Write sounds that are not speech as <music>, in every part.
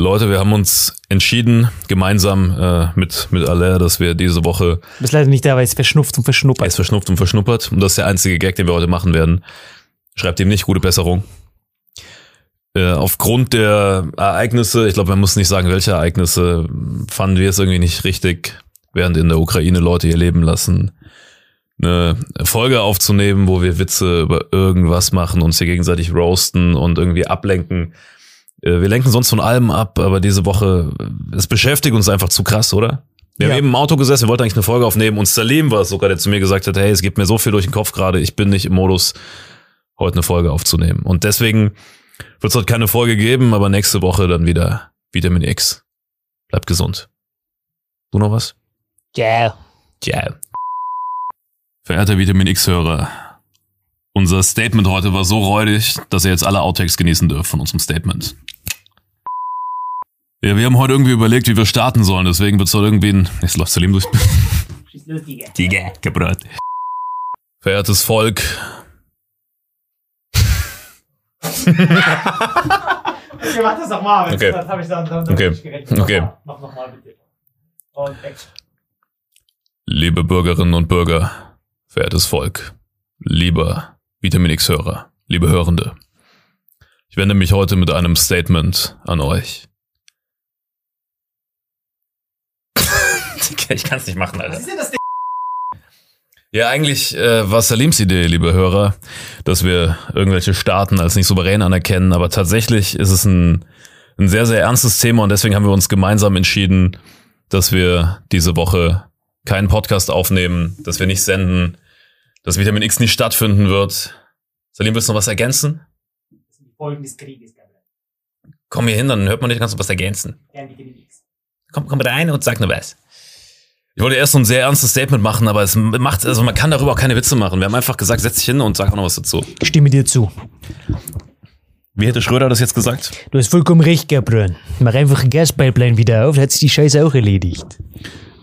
Leute, wir haben uns entschieden, gemeinsam äh, mit, mit Allaire, dass wir diese Woche Du bist leider nicht da, weil es verschnupft und er verschnuppert. ist verschnupft und verschnuppert. Und das ist der einzige Gag, den wir heute machen werden. Schreibt ihm nicht gute Besserung. Äh, aufgrund der Ereignisse, ich glaube, man muss nicht sagen, welche Ereignisse, fanden wir es irgendwie nicht richtig, während in der Ukraine Leute ihr Leben lassen, eine Folge aufzunehmen, wo wir Witze über irgendwas machen, uns hier gegenseitig roasten und irgendwie ablenken. Äh, Wir lenken sonst von allem ab, aber diese Woche, äh, es beschäftigt uns einfach zu krass, oder? Wir Ja. haben eben im Auto gesessen, wir wollten eigentlich eine Folge aufnehmen und Salim war es sogar, der zu mir gesagt hat, hey, es gibt mir so viel durch den Kopf gerade, ich bin nicht im Modus, heute eine Folge aufzunehmen. Und deswegen wird es heute keine Folge geben, aber nächste Woche dann wieder Vitamin X. Bleibt gesund. Du noch was? Ja. Ja. Verehrter Vitamin X-Hörer, unser Statement heute war so räudig, dass ihr jetzt alle Outtakes genießen dürft von unserem Statement. Ja, wir haben heute irgendwie überlegt, wie wir starten sollen, deswegen wird es heute irgendwie ein... Jetzt läuft Salim durch. Digga, gebrot. Verehrtes Volk, Okay, mach das nochmal. Okay. Das habe ich dann, dann Okay. nicht gerechnet. Okay. Mach nochmal bitte. Und Action. liebe Bürgerinnen und Bürger, verehrtes Volk, lieber Vitamin X-Hörer, liebe Hörende, ich wende mich heute mit einem Statement an euch. <laughs> ich kann es nicht machen, Alter. Was ist denn das Ja, eigentlich äh, war Salims Idee, liebe Hörer, dass wir irgendwelche Staaten als nicht souverän anerkennen, aber tatsächlich ist es ein, ein sehr, sehr ernstes Thema und deswegen haben wir uns gemeinsam entschieden, dass wir diese Woche keinen Podcast aufnehmen, dass wir nicht senden, dass Vitamin X nicht stattfinden wird. Salim, willst du noch was ergänzen? Das sind die Folgen des Krieges, Gabriel. Komm hier hin, dann hört man nicht, kannst du was ergänzen. Gern bitte nichts. Komm, komm rein und sag nur was. Ich wollte erst so ein sehr ernstes Statement machen, aber es macht, also man kann darüber auch keine Witze machen. Wir haben einfach gesagt, setz dich hin und sag auch noch was dazu. Ich stimme dir zu. Wie hätte Schröder das jetzt gesagt? Du hast vollkommen recht, Gabriel. Mach einfach ein Gaspipeline wieder auf, dann hat sich die Scheiße auch erledigt.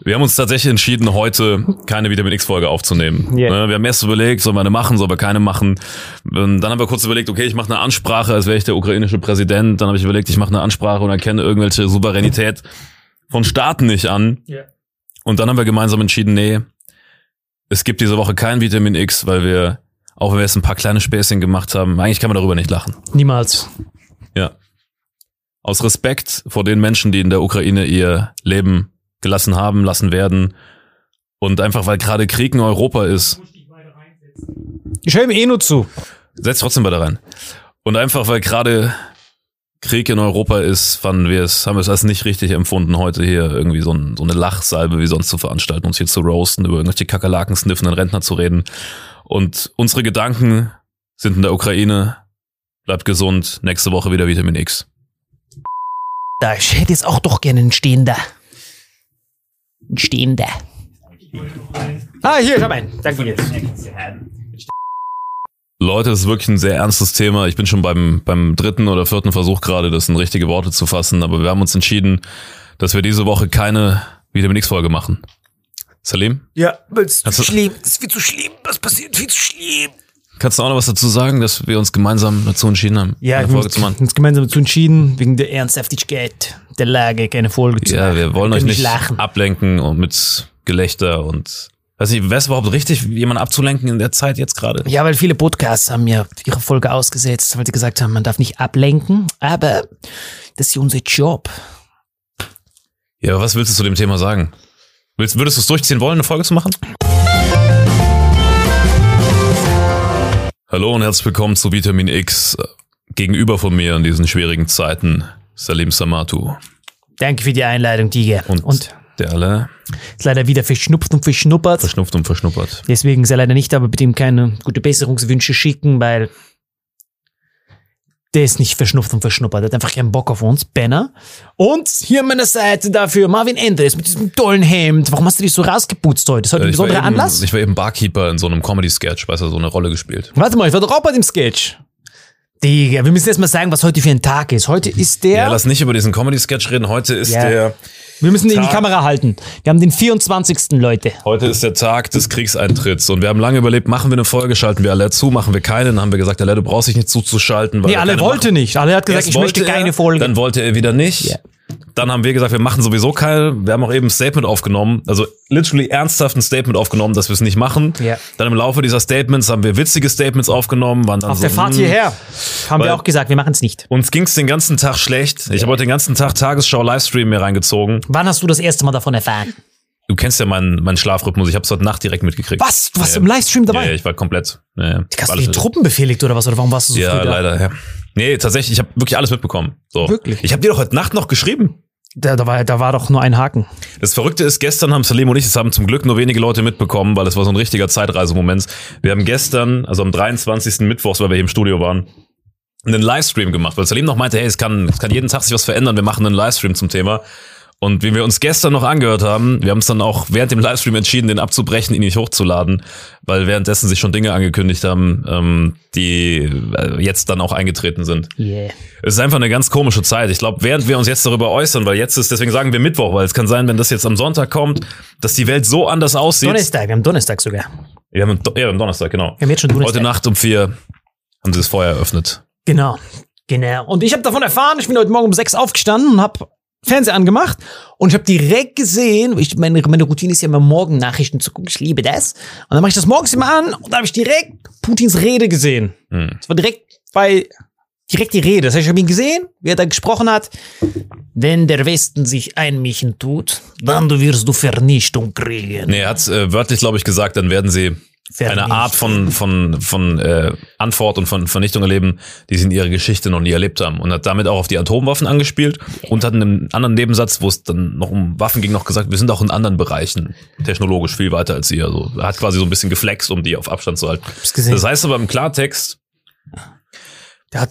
Wir haben uns tatsächlich entschieden, heute keine Vitamin X-Folge aufzunehmen. Ja. Ne, Wir haben erst überlegt, sollen wir eine machen, sollen wir keine machen. Dann haben wir kurz überlegt, okay, ich mache eine Ansprache, als wäre ich der ukrainische Präsident. Dann habe ich überlegt, ich mache eine Ansprache und erkenne irgendwelche Souveränität von Staaten nicht an. Ja. Und dann haben wir gemeinsam entschieden, nee, es gibt diese Woche kein Vitamin X, weil wir, auch wenn wir jetzt ein paar kleine Späßchen gemacht haben, eigentlich kann man darüber nicht lachen. Niemals. Ja. Aus Respekt vor den Menschen, die in der Ukraine ihr Leben gelassen haben, lassen werden. Und einfach, weil gerade Krieg in Europa ist, Ich höre ihm eh nur zu. setzt trotzdem weiter rein. Und einfach, weil gerade Krieg in Europa ist, fanden wir es, haben wir es als nicht richtig empfunden, heute hier irgendwie so, ein, so eine Lachsalbe wie sonst zu veranstalten, uns hier zu roasten, über irgendwelche Kakerlaken sniffenden Rentner zu reden. Und unsere Gedanken sind in der Ukraine. Bleibt gesund. Nächste Woche wieder Vitamin X. Da, ich hätte jetzt auch doch gerne einen Stehender. Ein Stehender. Ah, hier, ich hab einen. Danke dir. Leute, das ist wirklich ein sehr ernstes Thema. Ich bin schon beim, beim dritten oder vierten Versuch gerade, das in richtige Worte zu fassen, aber wir haben uns entschieden, dass wir diese Woche keine Vitamin X-Folge machen. Salim, Ja, weil es Hast du- schlimm. Es ist viel zu schlimm. Was passiert? Viel zu schlimm. kannst du auch noch was dazu sagen, dass wir uns gemeinsam dazu entschieden haben, Ja, eine wir Folge zu haben machen? uns gemeinsam dazu entschieden, wegen der Ernsthaftigkeit der Lage keine Folge zu Ja, machen. wir wollen Wir euch nicht lachen. ablenken und mit Gelächter und weiß nicht, wäre es überhaupt richtig, jemanden abzulenken in der Zeit jetzt gerade? Ja, weil viele Podcasts haben ja ihre Folge ausgesetzt, weil sie gesagt haben, man darf nicht ablenken, aber das ist unser Job. Ja, aber was willst du zu dem Thema sagen? Willst, würdest du es durchziehen wollen, eine Folge zu machen? Hallo und herzlich willkommen zu Vitamin X. Gegenüber von mir in diesen schwierigen Zeiten, Salim Samatu. Danke für die Einleitung, Tiger. Und, Und, der alle ist leider wieder verschnupft und verschnuppert. verschnupft und verschnuppert. Deswegen ist er leider nicht, aber bitte ihm keine gute Besserungswünsche schicken, weil der ist nicht verschnupft und verschnuppert. Der hat einfach keinen Bock auf uns, Benner. Und hier an meiner Seite dafür Marvin Endres mit diesem tollen Hemd. Warum hast du dich so rausgeputzt heute? Ist heute ein Ich besonderer eben, Anlass? ich war eben Barkeeper in so einem Comedy-Sketch, weißt du, so eine Rolle gespielt. Warte mal, ich war doch auch bei dem Sketch. Digga, wir müssen erst mal sagen, was heute für ein Tag ist. Heute ist der. Ja, lass nicht über diesen Comedy-Sketch reden. Heute ist Ja. der wir müssen in die Tag. Kamera halten. Wir haben den 24. Leute. Heute ist der Tag des Kriegseintritts und wir haben lange überlebt, machen wir eine Folge, schalten wir alle zu, machen wir keine, dann haben wir gesagt, alle, du brauchst dich nicht zuzuschalten. Weil Nee, alle wollte machen. nicht. Alle hat gesagt, Erst ich möchte keine er, Folge. Dann wollte er wieder nicht. Ja. Dann haben wir gesagt, wir machen sowieso keine. Wir haben auch eben ein Statement aufgenommen, also literally ernsthaft ein Statement aufgenommen, dass wir es nicht machen. Ja. Dann im Laufe dieser Statements haben wir witzige Statements aufgenommen, waren dann Auf so, der Fahrt hm, hierher haben wir auch gesagt, wir machen es nicht. Uns ging's den ganzen Tag schlecht. Ich habe heute den ganzen Tag Tagesschau-Livestream mir reingezogen. Wann hast du das erste Mal davon erfahren? Du kennst ja meinen, meinen Schlafrhythmus. Ich habe es heute Nacht direkt mitgekriegt. Was? Du warst Ja. im Livestream dabei? ja, ich war komplett. Ja. Hast du die Truppen befehligt oder was? Oder warum warst du so Ja, früh da? leider, ja. Nee, tatsächlich, ich habe wirklich alles mitbekommen. So. Wirklich? Ich habe dir doch heute Nacht noch geschrieben. Da, da, war, da war doch nur ein Haken. Das Verrückte ist, gestern haben Salim und ich, das haben zum Glück nur wenige Leute mitbekommen, weil es war so ein richtiger Zeitreisemoment. Wir haben gestern, also am 23. Mittwochs, weil wir hier im Studio waren, einen Livestream gemacht, weil Salim noch meinte, hey, es kann, es kann jeden Tag sich was verändern, wir machen einen Livestream zum Thema. Und wie wir uns gestern noch angehört haben, wir haben es dann auch während dem Livestream entschieden, den abzubrechen, ihn nicht hochzuladen, weil währenddessen sich schon Dinge angekündigt haben, ähm, die äh, jetzt dann auch eingetreten sind. Yeah. Es ist einfach eine ganz komische Zeit. Ich glaube, während wir uns jetzt darüber äußern, weil jetzt ist, deswegen sagen wir Mittwoch, weil es kann sein, wenn das jetzt am Sonntag kommt, dass die Welt so anders aussieht. Donnerstag, wir haben Donnerstag sogar. Wir haben, Do- ja, am Donnerstag, genau. Wir haben jetzt schon Donnerstag. Heute Nacht um vier haben sie das Feuer eröffnet. Genau, genau. Und ich habe davon erfahren, ich bin heute Morgen um sechs aufgestanden und habe Fernseher angemacht und ich habe direkt gesehen, ich, meine, meine Routine ist ja immer morgen Nachrichten zu gucken, ich liebe das. Und dann mache ich das morgens immer an und da habe ich direkt Putins Rede gesehen. Hm. Es war direkt bei direkt die Rede. Das heißt, ich habe ihn gesehen, wie er da gesprochen hat. Wenn der Westen sich einmischen tut, dann wirst du Vernichtung kriegen. Nee, er hat äh, wörtlich, glaube ich, gesagt, dann werden sie eine Art von, von, von äh, Antwort und von Vernichtung erleben, die sie in ihrer Geschichte noch nie erlebt haben. Und hat damit auch auf die Atomwaffen angespielt und hat in einem anderen Nebensatz, wo es dann noch um Waffen ging, noch gesagt, wir sind auch in anderen Bereichen technologisch viel weiter als ihr. Also hat quasi so ein bisschen geflext, um die auf Abstand zu halten. Das heißt aber im Klartext,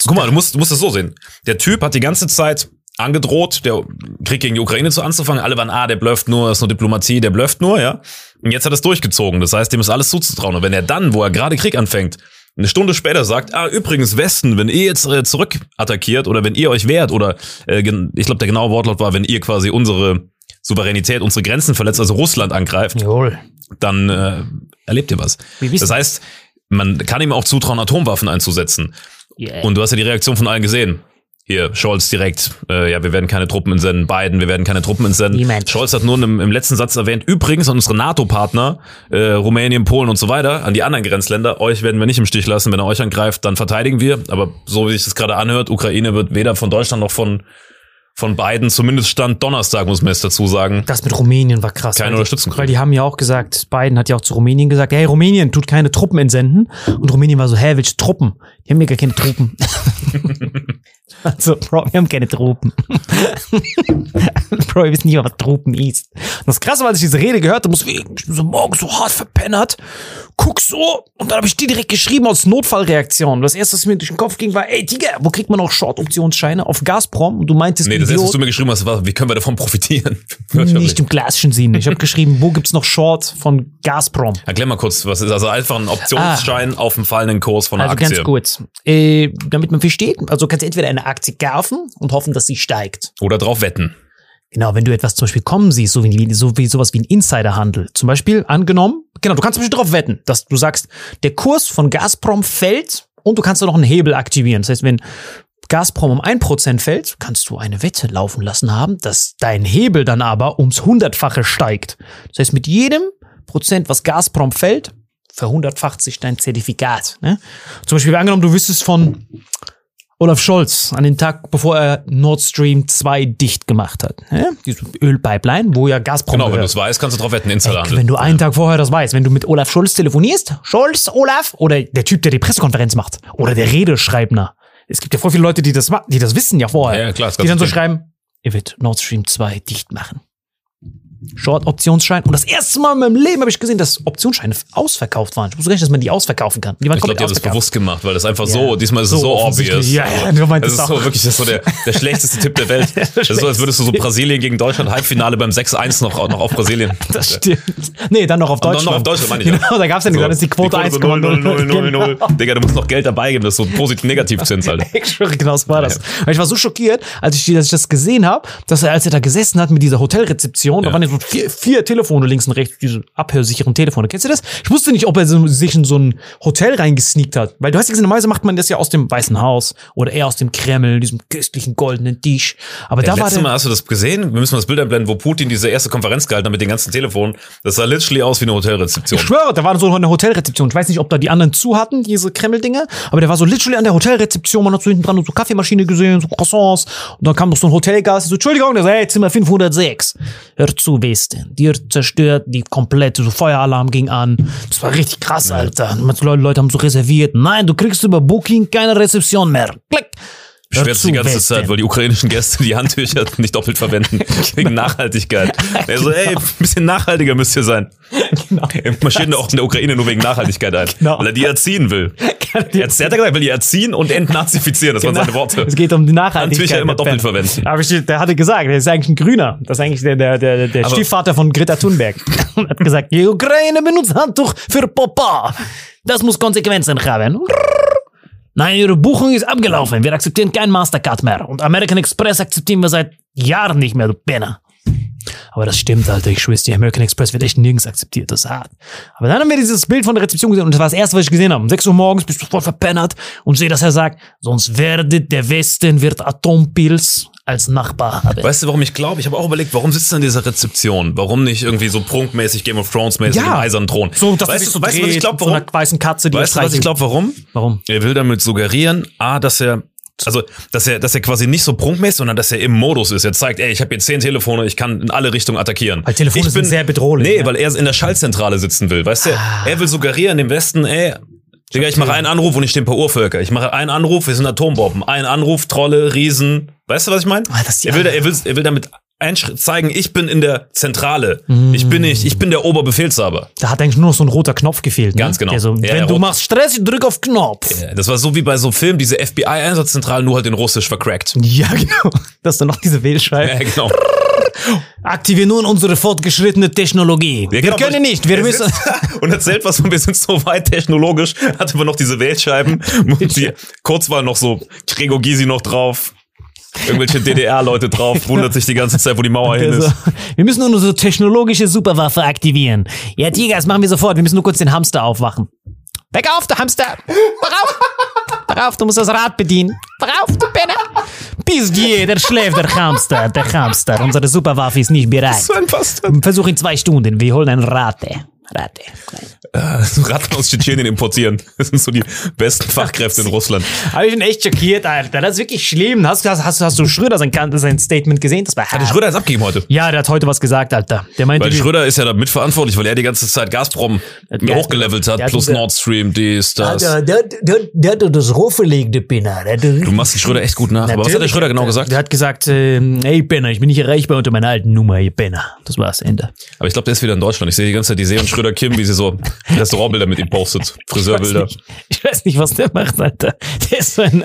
Guck mal, du musst, du musst es so sehen. Der Typ hat die ganze Zeit angedroht, der Krieg gegen die Ukraine zu anzufangen. Alle waren, ah, der blufft nur, das ist nur Diplomatie, der blufft nur, ja. Und jetzt hat er es durchgezogen. Das heißt, dem ist alles zuzutrauen. Und wenn er dann, wo er gerade Krieg anfängt, eine Stunde später sagt, ah, übrigens, Westen, wenn ihr jetzt äh, zurück attackiert oder wenn ihr euch wehrt oder äh, ich glaube, der genaue Wortlaut war, wenn ihr quasi unsere Souveränität, unsere Grenzen verletzt, also Russland angreift, Jawohl. dann äh, erlebt ihr was. Das heißt, man kann ihm auch zutrauen, Atomwaffen einzusetzen. Yeah. Und du hast ja die Reaktion von allen gesehen. Hier, Scholz direkt, äh, ja, wir werden keine Truppen entsenden. Biden, wir werden keine Truppen entsenden. Niemand. Scholz hat nur im, im letzten Satz erwähnt, übrigens an unsere NATO-Partner, äh, Rumänien, Polen und so weiter, an die anderen Grenzländer, euch werden wir nicht im Stich lassen. Wenn er euch angreift, dann verteidigen wir. Aber so wie sich das gerade anhört, Ukraine wird weder von Deutschland noch von, von Biden, zumindest Stand Donnerstag, muss man jetzt dazu sagen. Das mit Rumänien war krass. Keine Unterstützung Weil die haben ja auch gesagt, Biden hat ja auch zu Rumänien gesagt, hey, Rumänien tut keine Truppen entsenden. Und Rumänien war so, hä, welche Truppen? Die haben ja gar keine Truppen. <laughs> <laughs> also, Bro, wir haben keine Truppen. <laughs> Bro, wir wissen nicht mal, was Truppen ist. Und das Krasse war, als ich diese Rede gehört habe, muss ich so morgens so hart verpennert, guck so, und dann habe ich die direkt geschrieben als Notfallreaktion. Das erste, was mir durch den Kopf ging, war, ey, Digga, wo kriegt man auch Short-Optionsscheine? Auf Gazprom? Und du meintest, Nee, das erste, was du mir geschrieben hast, war, wie können wir davon profitieren? <laughs> Nicht im klassischen Sinne. Ich habe geschrieben, wo gibt's noch Short von Gazprom? Erklär mal kurz, was ist also einfach ein Optionsschein auf dem fallenden Kurs von einer Also Aktie. ganz kurz. Äh, damit man versteht, also kannst du entweder eine Aktie kaufen und hoffen, dass sie steigt. Oder drauf wetten. Genau, wenn du etwas zum Beispiel kommen siehst, so wie, so wie sowas wie ein Insiderhandel. Zum Beispiel angenommen, genau, du kannst zum Beispiel darauf wetten, dass du sagst, der Kurs von Gazprom fällt und du kannst da noch einen Hebel aktivieren. Das heißt, wenn Gazprom um 1% fällt, kannst du eine Wette laufen lassen haben, dass dein Hebel dann aber ums Hundertfache steigt. Das heißt, mit jedem Prozent, was Gazprom fällt, verhundertfacht sich dein Zertifikat. Ne? Zum Beispiel angenommen, du wüsstest von Olaf Scholz an den Tag, bevor er Nord Stream 2 dicht gemacht hat. Ne? Diese Ölpipeline, wo ja Gazprom Genau, wenn du gehört. es weißt, kannst du drauf wetten, Insiderhandel. wenn du einen Tag vorher das weißt, wenn du mit Olaf Scholz telefonierst, Scholz, Olaf, oder der Typ, der die Pressekonferenz macht, oder der Redeschreibner. Es gibt ja voll viele Leute, die das, die das wissen ja vorher. Ja, ja, klar, das die dann so schreiben, ihr wird Nord Stream 2 dicht machen. Short-Optionsschein. Und das erste Mal in meinem Leben habe ich gesehen, dass Optionsscheine ausverkauft waren. Ich wusste gar nicht, dass man die ausverkaufen kann. Die waren Ich glaube, die haben das bewusst gemacht, weil das einfach Ja. so, diesmal ist es So so obvious. Ja, ja, du meintest das ist so auch. wirklich das ist so der, der <laughs> schlechteste Tipp der Welt. Das ist so, als würdest du so Brasilien gegen Deutschland Halbfinale beim 6-1 noch, noch auf Brasilien. <laughs> Das stimmt. Nee, dann noch auf dann Deutschland. noch auf Deutschland, meine ich, ja. Genau, da gab's ja nicht. Dann ist die Quote 1,00. so 0, 0, 0, 0, 0. Genau. Digga, du musst noch Geld dabei geben, das ist so positiv-negativ-Zins, Alter. <laughs> Ich schwöre, genau so war das. Und ich war so schockiert, als ich, als ich das gesehen habe, dass er, als er da gesessen hat mit dieser Hotelrezeption, da Ja. waren ja so vier, vier Telefone links und rechts, diese abhörsicheren Telefone. Kennst du das? Ich wusste nicht, ob er so, sich in so ein Hotel reingesneakt hat. Weil du hast ja gesehen, normalerweise macht man das ja aus dem Weißen Haus oder eher aus dem Kreml, diesem köstlichen goldenen Tisch. Aber da Ja, war letztes der, Mal hast du das gesehen? Wir müssen mal das Bild einblenden, wo Putin diese erste Konferenz gehalten hat mit den ganzen Telefonen. Das sah literally aus wie eine Hotelrezeption. Ich schwöre, da war so eine Hotelrezeption. Ich weiß nicht, ob da die anderen zu hatten, diese Kreml-Dinger, aber der war so literally an der Hotelrezeption. Man hat so hinten dran so Kaffeemaschine gesehen, so Croissants. Und dann kam noch so ein Hotelgast, so, Entschuldigung, der so, hey, Zimmer 506. Hör zu, Westen. Dir zerstört die komplette, so Feueralarm ging an. Das war richtig krass, Alter. Leute, Leute haben so reserviert. Nein, du kriegst über Booking keine Rezeption mehr. Klick. Beschwert sich die ganze Westen. Zeit, weil die ukrainischen Gäste die Handtücher <laughs> nicht doppelt verwenden. <laughs> Wegen Nachhaltigkeit. Er so, ey, ein bisschen nachhaltiger müsst ihr sein. Genau. Marschiert auch in der Ukraine nur wegen Nachhaltigkeit ein. Genau. Weil er die erziehen will. <laughs> Er hat er gesagt, er will die erziehen und entnazifizieren. Das waren seine Worte. Genau. Es geht um die Nachhaltigkeit. Handtücher immer doppelt verwenden. Aber ich, der hatte gesagt, der ist eigentlich ein Grüner. Das ist eigentlich der, der, der, der Aber- Stiefvater von Greta Thunberg. Und hat gesagt, die Ukraine benutzt Handtuch für Papa. Das muss Konsequenzen haben. Nein, Ihre Buchung ist abgelaufen. Wir akzeptieren kein Mastercard mehr. Und American Express akzeptieren wir seit Jahren nicht mehr, du Penner. Aber das stimmt, Alter. Ich schwör's dir, American Express wird echt nirgends akzeptiert. Das ist hart. Aber dann haben wir dieses Bild von der Rezeption gesehen und das war das erste, was ich gesehen habe. Um 6 Uhr morgens bist du voll verpennert und sehe, dass er sagt, sonst werdet der Westen wird Atompilz als Nachbar haben. Weißt du, warum ich glaube? Ich habe auch überlegt, warum sitzt er in dieser Rezeption? Warum nicht irgendwie so prunkmäßig Game of Thrones mäßig Ja. im eisernen Thron? So, dass weißt du, weißt du, was ich glaube, so warum? einer weißen Katze, die Weißt du, was ich glaube, warum? Warum? Er will damit suggerieren, a, dass er also, dass er, dass er quasi nicht so prunkmäßig, sondern dass er im Modus ist. Er zeigt, ey, ich habe hier zehn Telefone, ich kann in alle Richtungen attackieren. Weil Telefone ich sind sehr bedrohlich, Nee, ne? weil er in der Schaltzentrale sitzen will. Weißt du, er will suggerieren dem Westen, ey, Digga, ich mache einen Anruf und ich stehe ein paar Urvölker. Ich mache einen Anruf, wir sind Atombomben. Ein Anruf, Trolle, Riesen. Weißt du, was ich meine? Ah, Er will, da- er will, er will damit zeigen, ich bin in der Zentrale. Mm. Ich bin nicht, ich bin der Oberbefehlshaber. Da hat eigentlich nur noch so ein roter Knopf gefehlt. Ne? Ganz genau. So, Ja, wenn ja, du machst Stress, drück auf Knopf. Ja, Das war so wie bei so Filmen, diese FBI-Einsatzzentrale, nur halt in Russisch vercrackt. Ja, <laughs> genau. Das ist dann noch diese Wählscheibe. Ja, genau. <laughs> Aktivieren nun unsere fortgeschrittene Technologie. Ja, wir genau, können nicht, wir müssen. <laughs> Und erzählt was von, wir sind so weit technologisch, hat aber noch diese Wählscheiben <laughs> und die Kurzwahl noch so, Gregor Gysi noch drauf, irgendwelche DDR-Leute drauf, wundert sich die ganze Zeit, wo die Mauer <laughs> hin ist. wir müssen nun unsere technologische Superwaffe aktivieren. Ja, Tiger, das machen wir sofort. Wir müssen nur kurz den Hamster aufwachen. Weg auf, der Hamster! Wach auf! Wach auf, du musst das Rad bedienen. Wach auf, du Penner! Bis jeder schläft, der Hamster, der Hamster. Unsere Superwaffe ist nicht bereit. ein Bastard. Versuch in zwei Stunden. Wir holen ein Rate. Rate. <laughs> So Ratten aus Tschetschenien importieren. Das sind so die besten Fachkräfte in Russland. Aber ich bin echt schockiert, Alter. Das ist wirklich schlimm. Hast, hast, hast, hast du Schröder sein, sein Statement gesehen? Das war Hat der hart. Schröder jetzt abgegeben heute? Ja, der hat heute was gesagt, Alter. Der meinte, Weil Schröder ist ja da mitverantwortlich, weil er die ganze Zeit Gazprom Der- hochgelevelt hat, der hat plus Nord Stream, dies, das. der, der, der, der hat das rohverlegte Pinner. Der, der, Du machst die Schröder echt gut nach. Aber was hat der Schröder genau gesagt? Der hat gesagt, ähm, ey Penner, ich bin nicht erreichbar unter meiner alten Nummer, ihr Penner. Das war's, Ende. Aber ich glaube, der ist wieder in Deutschland. Ich sehe die ganze Zeit die See und Schröder Kim, wie sie so Restaurantbilder mit ihm postet. <laughs> Friseurbilder. Ich weiß nicht, was der macht, Alter. Der ist so ein...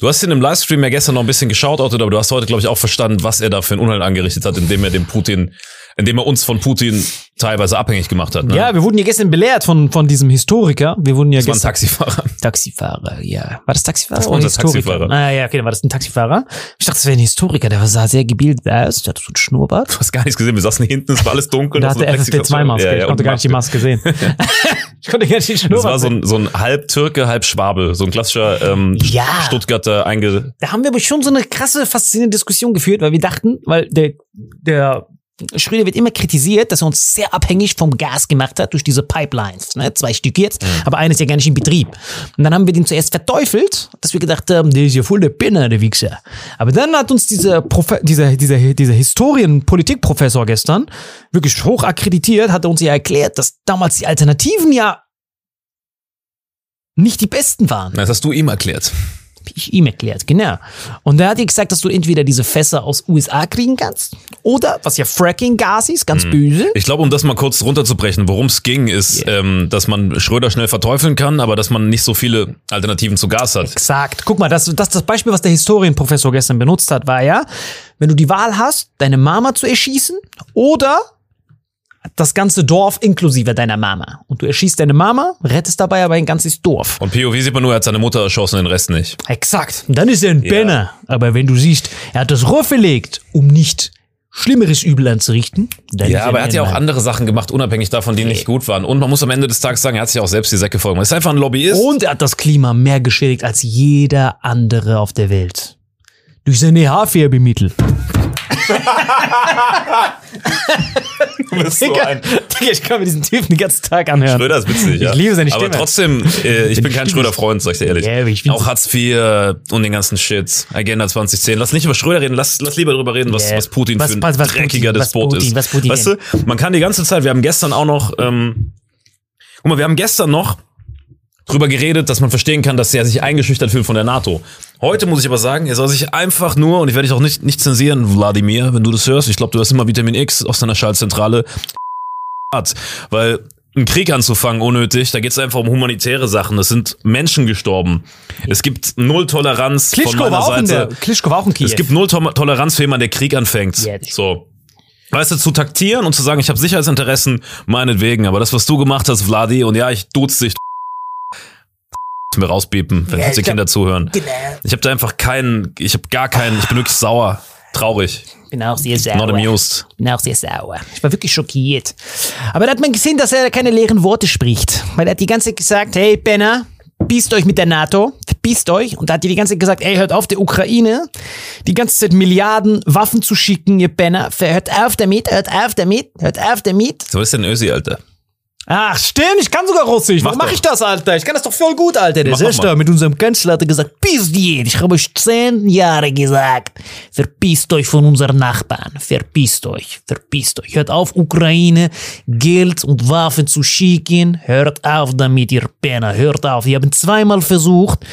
Du hast ihn im Livestream ja gestern noch ein bisschen geschaut, aber du hast heute, glaube ich, auch verstanden, was er da für ein Unheil angerichtet hat, indem er den Putin, indem er uns von Putin teilweise abhängig gemacht hat. Ne? Ja, wir wurden ja gestern belehrt von, von diesem Historiker. Wir wurden ja das war ein gestern... Taxifahrer. Taxifahrer, ja. War das Taxifahrer Das war oder unser Historiker? Taxifahrer. Ah, ja, okay, dann war das ein Taxifahrer. Ich dachte, das wäre ein Historiker, der sah sehr gebildet aus, der hatte so einen Schnurrbart. Du hast gar nichts gesehen. Wir saßen hinten, es war alles dunkel. Da hatte eine FFP2-Maske. Ja, ja, <laughs> ich konnte gar nicht die Maske sehen. ich konnte gar nicht die Das Schnurrbart war so ein, so ein halb Türke, halb Schwabe. So ein klassischer ähm, Ja. Stuttgarter einge... Da haben wir aber schon so eine krasse, faszinierende Diskussion geführt, weil wir dachten, weil der, der Schröder wird immer kritisiert, dass er uns sehr abhängig vom Gas gemacht hat durch diese Pipelines. Ne? Zwei Stück jetzt, aber eines ja gar nicht in Betrieb. Und dann haben wir den zuerst verteufelt, dass wir gedacht haben, der ist ja voll der Pinner, der Wichser. Aber dann hat uns dieser, Profe dieser, dieser, dieser Historien-Politikprofessor gestern wirklich hoch akkreditiert, hat er uns ja erklärt, dass damals die Alternativen ja nicht die besten waren Das hast du ihm erklärt. Ich ihm erklärt, genau. Und da hat er gesagt, dass du entweder diese Fässer aus USA kriegen kannst oder, was ja Fracking-Gas ist, ganz böse. Ich glaube, um das mal kurz runterzubrechen, worum es ging, ist, ähm, dass man Schröder schnell verteufeln kann, aber dass man nicht so viele Alternativen zu Gas hat. Exakt. Guck mal, das, das, das Beispiel, was der Historienprofessor gestern benutzt hat, war ja, wenn du die Wahl hast, deine Mama zu erschießen oder das ganze Dorf inklusive deiner Mama. Und du erschießt deine Mama, rettest dabei aber ein ganzes Dorf. Und POV sieht man nur, er hat seine Mutter erschossen, den Rest nicht. Exakt. Und dann ist er ein Penner. Aber wenn du siehst, er hat das Rohr verlegt, um nicht schlimmeres Übel anzurichten, dann ist Ja, aber er hat ja auch andere Sachen gemacht, unabhängig davon, die nicht gut waren. Und man muss am Ende des Tages sagen, er hat sich auch selbst die Säcke voll gemacht. Er ist einfach ein Lobbyist. Und er hat das Klima mehr geschädigt als jeder andere auf der Welt. Durch seine Haarfärbemittel. <laughs> Du bist so ein Digga, ich kann mir diesen Typen den ganzen Tag anhören. Schröder ist witzig, ja. Ich liebe seine Aber Stimme. trotzdem, äh, ich bin kein Schröder-Freund, sag ich dir ehrlich. Aber ich auch Hartz IV und den ganzen Shit. Agenda 2010. Lass nicht über Schröder reden, lass, lass lieber darüber reden, was, Ja. was Putin Was- für ein was- was dreckiger Putin- was Despot Putin- ist. was Putin- weißt du, man kann die ganze Zeit, wir haben gestern auch noch, ähm, guck mal, wir haben gestern noch drüber geredet, dass man verstehen kann, dass er sich eingeschüchtert fühlt von der NATO. Heute muss ich aber sagen, er soll sich einfach nur, und ich werde dich auch nicht, nicht zensieren, Wladimir, wenn du das hörst, ich glaube, du hast immer Vitamin X aus deiner Schaltzentrale, <laughs> hat, weil einen Krieg anzufangen unnötig, da geht es einfach um humanitäre Sachen. Es sind Menschen gestorben. Es gibt null Toleranz von Klitschko meiner war, auch in Seite. der, Klitschko war auch in Kiew. Es gibt null To Toleranz für jemanden, der Krieg anfängt. Das so. Weißt du, zu taktieren und zu sagen, ich habe Sicherheitsinteressen, meinetwegen. Aber das, was du gemacht hast, Vladi, und ja, ich duze dich, mir rausbiepen, wenn Ja, jetzt die ich glaub- Kinder zuhören. Genau. Ich habe da einfach keinen, ich habe gar keinen, ich bin wirklich sauer, traurig, bin auch sehr sauer. not amused. bin auch sehr sauer. Ich war wirklich schockiert. Aber da hat man gesehen, dass er keine leeren Worte spricht. Weil er hat die ganze Zeit gesagt, hey Penner, Verpisst euch mit der NATO, verpisst euch. Und da hat die die ganze Zeit gesagt, ey, hört auf, der Ukraine die ganze Zeit Milliarden Waffen zu schicken, ihr Penner. Hört auf damit, hört auf damit, hört auf damit. So ist denn Ösi, Alter. Ach, stimmt, ich kann sogar Russisch. Warum Mach ich das, Alter? Ich kann das doch voll gut, Alter. Der Sester mit unserem Kanzler hat gesagt, pisst jeden. Ich habe euch zehn Jahre gesagt, verpisst euch von unseren Nachbarn. Verpisst euch, verpisst euch. Hört auf, Ukraine Geld und Waffen zu schicken. Hört auf damit, ihr Penner. Hört auf. Wir haben zweimal versucht,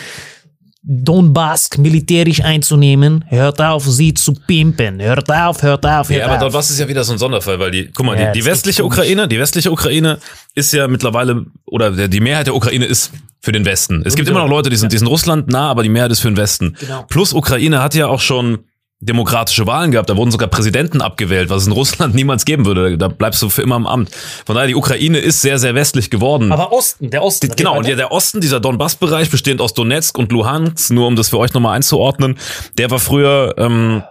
Donbass militärisch einzunehmen. Hört auf, sie zu pimpen. Hört auf, hört auf, hört Ja, aber auf. was ist ja wieder so ein Sonderfall, weil die, guck mal, Ja, die, die westliche. Ukraine, die westliche Ukraine ist ja mittlerweile, oder der, die Mehrheit der Ukraine ist für den Westen. Es gibt immer noch Leute, die sind, die sind Russland nah, aber die Mehrheit ist für den Westen. Genau. Plus Ukraine hat ja auch schon demokratische Wahlen gehabt, da wurden sogar Präsidenten abgewählt, was es in Russland <laughs> niemals geben würde. Da bleibst du für immer im Amt. Von daher, die Ukraine ist sehr, sehr westlich geworden. Aber Osten, der Osten. Genau, und ja, der Osten, dieser Donbass-Bereich, bestehend aus Donetsk und Luhansk, nur um das für euch nochmal einzuordnen, der war früher ähm,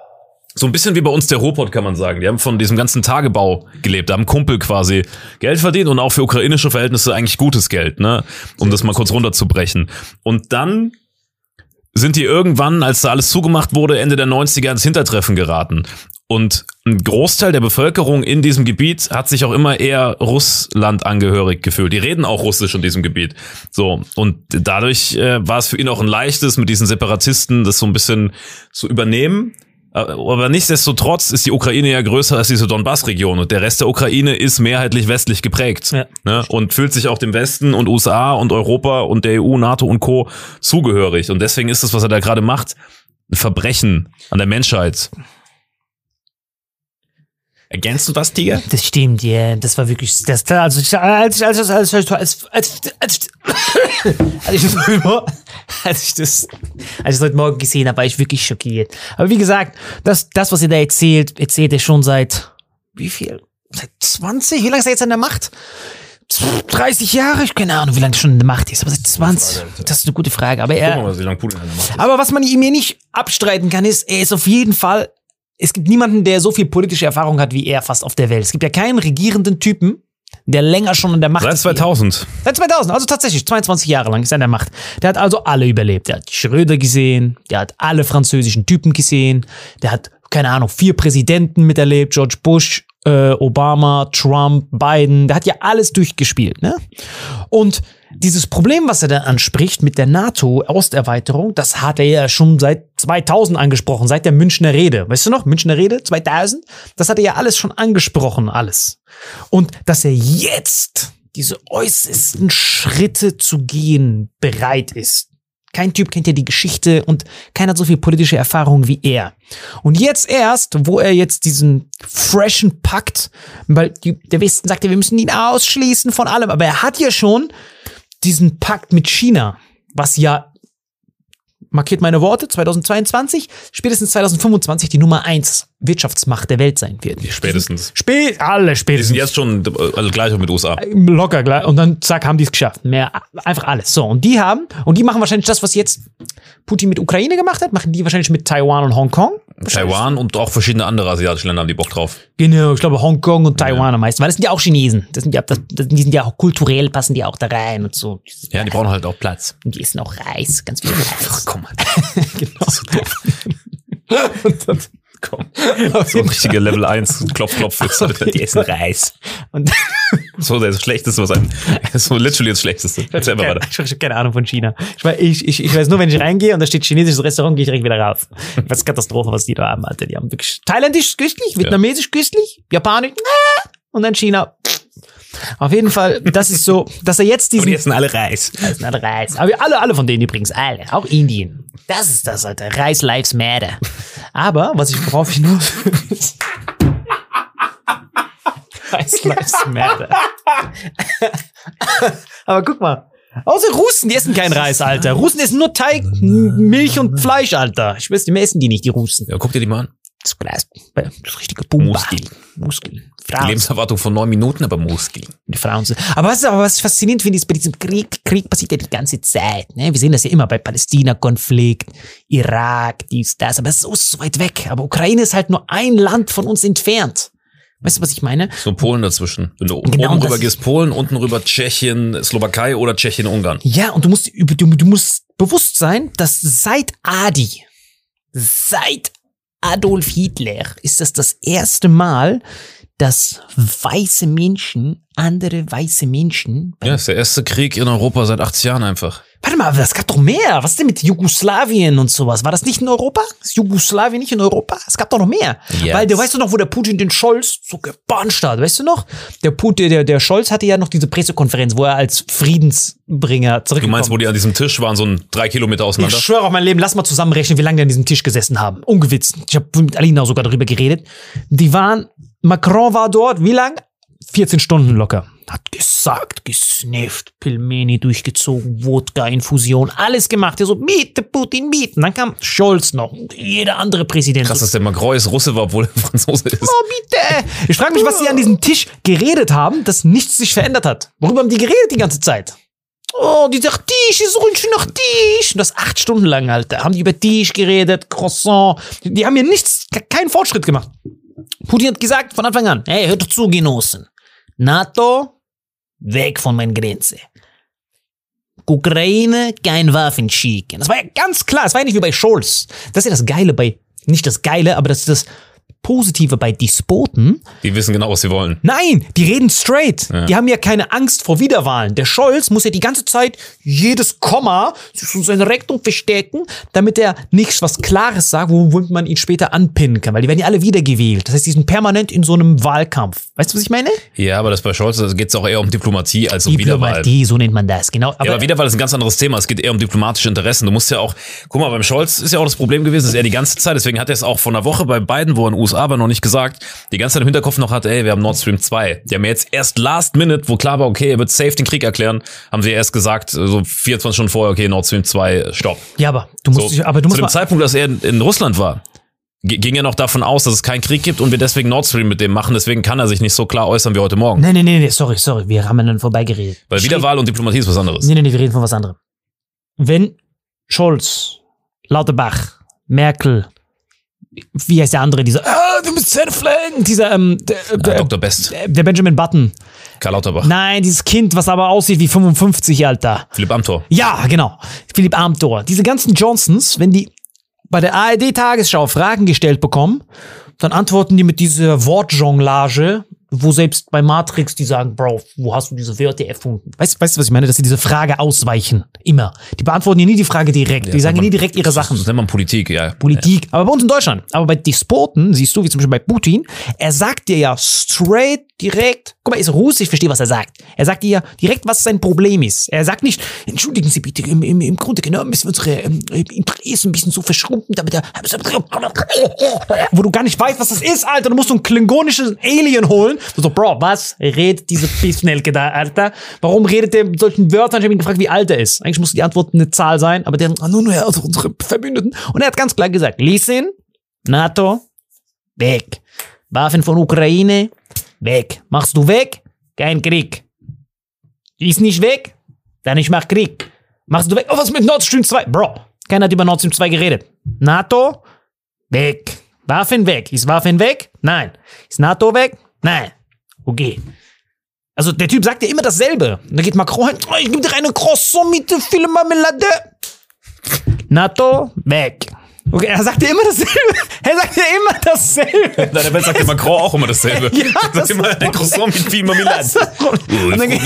so ein bisschen wie bei uns der Ruhrpott, kann man sagen. Die haben von diesem ganzen Tagebau gelebt, da haben Kumpel quasi Geld verdient und auch für ukrainische Verhältnisse eigentlich gutes Geld, ne? Um das mal kurz runterzubrechen. Und dann sind die irgendwann, als da alles zugemacht wurde, Ende der 90er ins Hintertreffen geraten. Und ein Großteil der Bevölkerung in diesem Gebiet hat sich auch immer eher Russland angehörig gefühlt. Die reden auch Russisch in diesem Gebiet. So. Und dadurch äh, war es für ihn auch ein leichtes, mit diesen Separatisten das so ein bisschen zu übernehmen. Äh, Aber nichtsdestotrotz ist die Ukraine ja größer als diese Donbass-Region und der Rest der Ukraine ist mehrheitlich westlich geprägt Ja. ne? und fühlt sich auch dem Westen und USA und Europa und der EU, NATO und Co. zugehörig. Und deswegen ist das, was er da gerade macht, ein Verbrechen an der Menschheit. Ergänzt du das, Tiger? Das stimmt, ja. Yeah. Das war wirklich, das, also, als ich, als ich, als ich, als ich, als ich, als ich, als ich, das, als ich das heute Morgen gesehen habe, war ich wirklich schockiert. Aber wie gesagt, das, das, was ihr da erzählt, erzählt ihr schon seit, wie viel? Seit 20? Wie lange ist er jetzt an der Macht? 30 Jahre, ich keine Ahnung, wie lange schon in der Macht ist, aber seit 20. das ist eine gute Frage. Aber er, mal, wie lange Putin in der Macht was aber was man ihm nicht abstreiten kann, ist, er ist auf jeden Fall es gibt niemanden, der so viel politische Erfahrung hat wie er fast auf der Welt. Es gibt ja keinen regierenden Typen, der länger schon in der Macht Seit ist. er. 2000. Seit 2000, also tatsächlich 22 Jahre lang ist er an der Macht. Der hat also alle überlebt. Der hat Schröder gesehen, der hat alle französischen Typen gesehen, der hat, keine Ahnung, vier Präsidenten miterlebt, George Bush, äh, Obama, Trump, Biden, der hat ja alles durchgespielt, ne? Und dieses Problem, was er da anspricht mit der NATO-Osterweiterung, das hat er ja schon seit 2000 angesprochen, seit der Münchner Rede. Weißt du noch, Münchner Rede 2000? Das hat er ja alles schon angesprochen, alles. Und dass er jetzt diese äußersten Schritte zu gehen bereit ist. Kein Typ kennt ja die Geschichte und keiner hat so viel politische Erfahrung wie er. Und jetzt erst, wo er jetzt diesen freshen Pakt, weil die, der Westen sagte, wir müssen ihn ausschließen von allem, aber er hat ja schon diesen Pakt mit China, was ja markiert meine Worte, 2022, spätestens 2025 die Nummer eins Wirtschaftsmacht der Welt sein wird. Spätestens. Spät, alle Die spätestens. sind jetzt schon, also gleich auch mit USA. Locker gleich. Und dann zack, haben die es geschafft. Mehr, einfach alles. So, und die haben, und die machen wahrscheinlich das, was jetzt Putin mit Ukraine gemacht hat, machen die wahrscheinlich mit Taiwan und Hongkong. Taiwan und auch verschiedene andere asiatische Länder haben die Bock drauf. Genau, ich glaube Hongkong und Taiwan am meisten, weil das sind ja auch Chinesen. Das sind ja, das, das, die sind ja auch kulturell, passen die auch da rein und so. Ja, die brauchen halt auch Platz. Und die essen auch Reis, ganz viel Reis. Komm mal. <laughs> genau. So doof. <laughs> Und dann, Komm. <laughs> So ein richtiger Level 1 Klopf, Klopf. die essen Reis. Und <laughs> So das Schlechteste, was ein, so literally das Schlechteste. Erzähl mal keine, weiter. ich habe keine Ahnung von China. Ich, weiß- ich, ich, ich weiß nur, wenn ich reingehe und da steht chinesisches Restaurant, gehe ich direkt wieder raus. Das ist Katastrophe, was die da haben, Alter. Die haben wirklich thailändisch köstlich, vietnamesisch köstlich, japanisch <laughs> und dann China. Auf jeden Fall, das ist so, dass er jetzt diesen... essen alle Reis. Das ist nicht Reis. Aber alle, alle von denen übrigens, alle. Auch Indien. Das ist das, Alter. Reis lives matter. Aber, was ich, worauf ich hinaus <laughs> ist- Reis lives matter. <laughs> Aber guck mal. Außer Russen, die essen kein Reis, Alter. Russen essen nur Teig, Milch und Fleisch, Alter. Ich weiß, die essen die nicht, die Russen. Ja, guck dir die mal an. Das Glas- das richtige Pumba. Muskeln. Muskeln. Die Frauen. Lebenserwartung von neun Minuten, aber Muskeln. Die Frauen sind. Aber was, aber was ich faszinierend finde, ist bei diesem Krieg, Krieg passiert ja die ganze Zeit. Ne? Wir sehen das ja immer bei Palästina-Konflikt, Irak, dies, das, aber es ist so, so weit weg. Aber Ukraine ist halt nur ein Land von uns entfernt. Weißt du, was ich meine? So Polen dazwischen. Wenn du Genau, oben rüber gehst, Polen, unten rüber Tschechien, Slowakei oder Tschechien-Ungarn. Ja, und du musst, du, du musst bewusst sein, dass seit Adi, seit Adolf Hitler. Ist das das erste Mal, dass weiße Menschen, andere weiße Menschen, Ja, ist der erste Krieg in Europa seit 80 Jahren einfach. Warte mal, das gab doch mehr. Was ist denn mit Jugoslawien und sowas? War das nicht in Europa? Ist Jugoslawien nicht in Europa? Es gab doch noch mehr. Yes. Weil, du weißt du noch, wo der Putin den Scholz so gebannt hat, weißt du noch? Der Putin, der, der Scholz hatte ja noch diese Pressekonferenz, wo er als Friedensbringer Du zurückgekommen meinst, wo die an diesem Tisch waren, so ein drei Kilometer ich auseinander? schwöre auf mein Leben, lass mal zusammenrechnen, wie lange die an diesem Tisch gesessen haben. Ungewitzt. Ich habe mit Alina sogar darüber geredet. Die waren, Macron war dort, wie lang? 14 Stunden locker. hat gesagt, gesnifft, Pilmeni durchgezogen, Wodka-Infusion, alles gemacht. Er so, bitte Putin, bitte. Und dann kam Scholz noch und jeder andere Präsident. Krass, so, dass der Macron jetzt Russe war, obwohl er <laughs> Franzose ist. Oh, bitte. Ich frage mich, was sie an diesem Tisch geredet haben, dass nichts sich verändert hat. Worüber haben die geredet die ganze Zeit? Oh, dieser Tisch, ich suche schon nach Tisch. Und das acht Stunden lang, Alter. Haben die über Tisch geredet, Croissant. Die, die haben hier nichts, ke- keinen Fortschritt gemacht. Putin hat gesagt von Anfang an, hey, hört zu, Genossen. NATO, weg von meiner Grenze. Ukraine, kein Waffen schicken. Das war ja ganz klar. Es war ja nicht wie bei Scholz. Das ist ja das Geile bei, nicht das Geile, aber das ist das Positive bei Despoten. Die wissen genau, was sie wollen. Nein, die reden straight. Die haben ja keine Angst vor Wiederwahlen. Der Scholz muss ja die ganze Zeit jedes Komma zu seiner Rechnung verstecken, damit er nichts was Klares sagt, womit man ihn später anpinnen kann. Weil die werden ja alle wiedergewählt. Das heißt, die sind permanent in so einem Wahlkampf. Weißt du, was ich meine? Ja, aber das bei Scholz geht es auch eher um Diplomatie als um Wiederwahl. Diplomatie, so nennt man das, genau. Aber, ja, aber Wiederwahl ist ein ganz anderes Thema. Es geht eher um diplomatische Interessen. Du musst ja auch, guck mal, beim Scholz ist ja auch das Problem gewesen, dass er die ganze Zeit, deswegen hat er es auch vor einer Woche bei beiden, wo er in den USA war, noch nicht gesagt, die ganze Zeit im Hinterkopf noch hatte, ey, wir haben Nord Stream 2. Die haben ja jetzt erst last minute, wo klar war, okay, er wird safe den Krieg erklären, haben sie erst gesagt, so 24 Stunden vorher, okay, Nord Stream 2, stopp. ja, aber du musst, So, dich, aber du zu musst dem mal, Zeitpunkt, dass er in, in Russland war, ging er noch davon aus, dass es keinen Krieg gibt und wir deswegen Nord Stream mit dem machen. Deswegen kann er sich nicht so klar äußern wie heute Morgen. Nee, nee, nee, nee, sorry, sorry, wir haben dann vorbeigeredet. Weil Wiederwahl und Diplomatie ist was anderes. Nee, nee, nee, wir reden von was anderem. Wenn Scholz, Lauterbach, Merkel, wie heißt der andere, dieser, ah, du bist Zerflang, dieser, ähm, der, Ja, der, Dr. Best, der Benjamin Button. Karl Lauterbach, Nein, dieses Kind, was aber aussieht wie 55, Alter. Philipp Amthor. Ja, genau. Philipp Amthor. Diese ganzen Johnsons, wenn die bei der ARD-Tagesschau Fragen gestellt bekommen, dann antworten die mit dieser Wortjonglage, wo selbst bei Matrix die sagen, Bro, wo hast du diese Wörter erfunden? Weißt, weißt du, was ich meine? Dass sie diese Frage ausweichen. Immer. Die beantworten ja nie die Frage direkt. die sagen ja nie direkt ihre Sachen. Das nennt man Politik, ja. Politik. Aber bei uns in Deutschland. Aber bei Despoten, siehst du, wie zum Beispiel bei Putin, er sagt dir ja straight, direkt, guck mal, ist Russisch, ich verstehe, was er sagt. Er sagt ja direkt, was sein Problem ist. Er sagt nicht, entschuldigen Sie bitte, im, im, im Grunde genommen wir unsere ähm, Interessen ein bisschen so verschrumpfen, damit er, wo du gar nicht weißt, was das ist, Alter. Du musst so ein klingonisches Alien holen. Du so, Bro, was redet diese Pissnelke da, Alter? Warum redet der mit solchen Wörtern? Ich habe ihn gefragt, wie alt er ist. Eigentlich muss die Antwort eine Zahl sein, aber der, nur, nur, also unsere Verbündeten. Und er hat ganz klar gesagt, listen, NATO, weg. Waffen von Ukraine, weg. Machst du weg, kein Krieg. Ist nicht weg, dann ich mach Krieg. Machst du weg, oh, was mit Nord Stream 2? Bro, keiner hat über Nord Stream 2 geredet. NATO, weg. Waffen weg. Ist Waffen weg? Nein. Ist NATO weg? Nein. Okay. Also der Typ sagt ja immer dasselbe. Und dann geht Macron hin, oh, ich gebe dir eine Croissant mit viel Marmelade. NATO, weg. Okay, er sagt ja immer dasselbe. <laughs> Er sagt ja immer dasselbe. <laughs> Deine Welt sagt der Macron auch immer dasselbe. <laughs> Ja, das das- ist immer ein Croissant mit viel Marmelade. Und dann, geht,